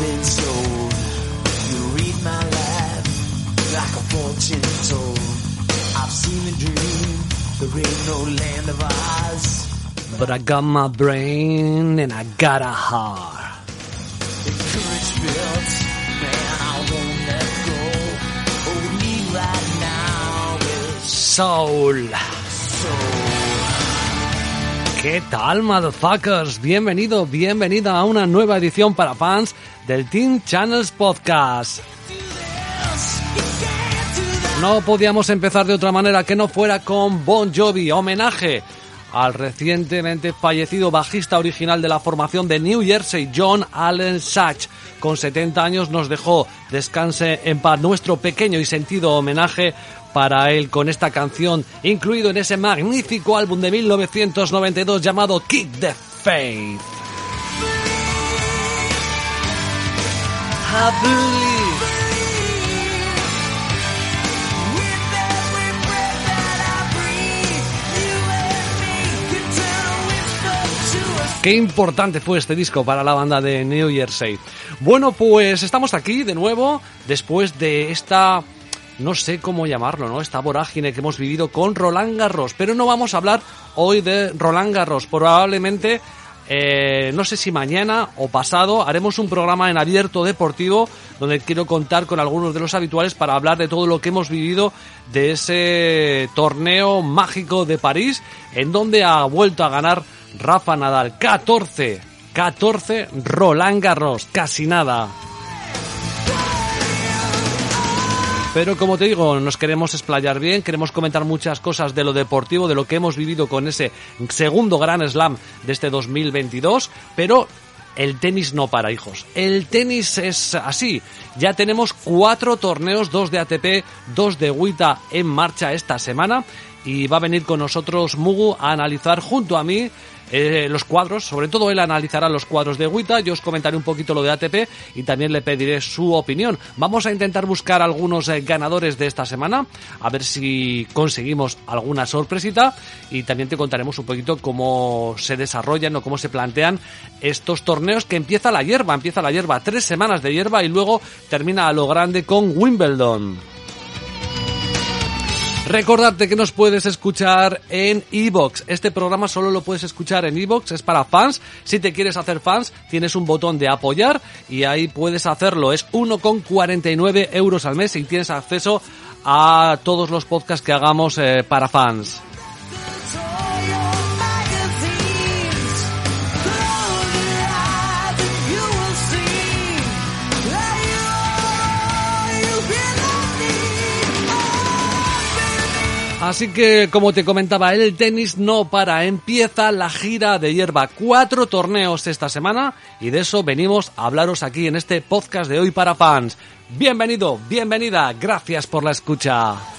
been. You read my life like a fortune told. I've seen a dream. There ain't no land of But I got my brain and I got a heart. Soul. Soul. ¿Qué tal, motherfuckers? Bienvenido, bienvenida a una nueva edición para fans del Teen Channels Podcast. No podíamos empezar de otra manera que no fuera con Bon Jovi, homenaje al recientemente fallecido bajista original de la formación de New Jersey, John Allen Sachs. Con 70 años nos dejó descanse en paz nuestro pequeño y sentido homenaje para él con esta canción incluido en ese magnífico álbum de 1992 llamado Keep the Faith. Qué importante fue este disco para la banda de New Jersey. Bueno, pues estamos aquí de nuevo después de esta no sé cómo llamarlo, ¿no? Esta vorágine que hemos vivido con Roland Garros, pero no vamos a hablar hoy de Roland Garros, probablemente eh, no sé si mañana o pasado haremos un programa en abierto deportivo donde quiero contar con algunos de los habituales para hablar de todo lo que hemos vivido de ese torneo mágico de París en donde ha vuelto a ganar Rafa Nadal 14 14 Roland Garros casi nada pero como te digo, nos queremos explayar bien, queremos comentar muchas cosas de lo deportivo, de lo que hemos vivido con ese segundo Gran Slam de este 2022, pero el tenis no para, hijos. El tenis es así. Ya tenemos cuatro torneos, dos de ATP, dos de WTA en marcha esta semana y va a venir con nosotros Mugu a analizar junto a mí eh, los cuadros, sobre todo él analizará los cuadros de WTA, yo os comentaré un poquito lo de ATP y también le pediré su opinión. Vamos a intentar buscar algunos eh, ganadores de esta semana, a ver si conseguimos alguna sorpresita y también te contaremos un poquito cómo se desarrollan o cómo se plantean estos torneos que empieza la hierba, empieza la hierba, tres semanas de hierba y luego termina a lo grande con Wimbledon. Recordarte que nos puedes escuchar en Evox. Este programa solo lo puedes escuchar en Evox, es para fans. Si te quieres hacer fans, tienes un botón de apoyar y ahí puedes hacerlo. Es 1,49 euros al mes y tienes acceso a todos los podcasts que hagamos eh, para fans. Así que, como te comentaba, el tenis no para. Empieza la gira de hierba. Cuatro torneos esta semana y de eso venimos a hablaros aquí en este podcast de hoy para fans. Bienvenido, bienvenida, gracias por la escucha.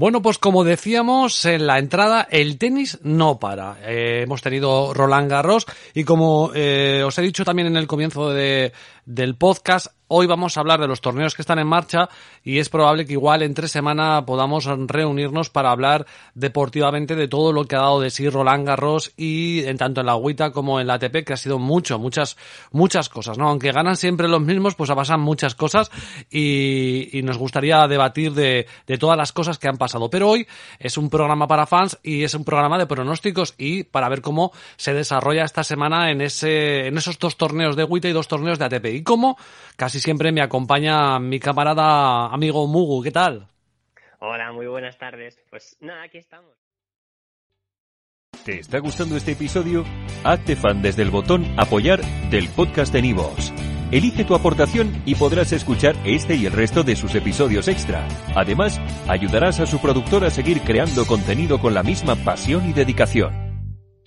Bueno, pues como decíamos en la entrada, el tenis no para. Eh, hemos tenido Roland Garros y como eh, os he dicho también en el comienzo de, del podcast, Hoy vamos a hablar de los torneos que están en marcha y es probable que igual entre semana podamos reunirnos para hablar deportivamente de todo lo que ha dado de sí Roland Garros y en tanto en la agüita como en la ATP, que ha sido mucho, muchas, muchas cosas, ¿no? Aunque ganan siempre los mismos, pues pasan muchas cosas y, nos gustaría debatir de, de todas las cosas que han pasado. Pero hoy es un programa para fans y es un programa de pronósticos y para ver cómo se desarrolla esta semana en ese, en esos dos torneos de agüita y dos torneos de ATP. Y cómo casi siempre me acompaña mi camarada amigo Mugu. ¿Qué tal? Hola, muy buenas tardes. Pues nada, aquí estamos. ¿Te está gustando este episodio? Hazte fan desde el botón Apoyar del podcast de Nivos. Elige tu aportación y podrás escuchar este y el resto de sus episodios extra. Además, ayudarás a su productor a seguir creando contenido con la misma pasión y dedicación.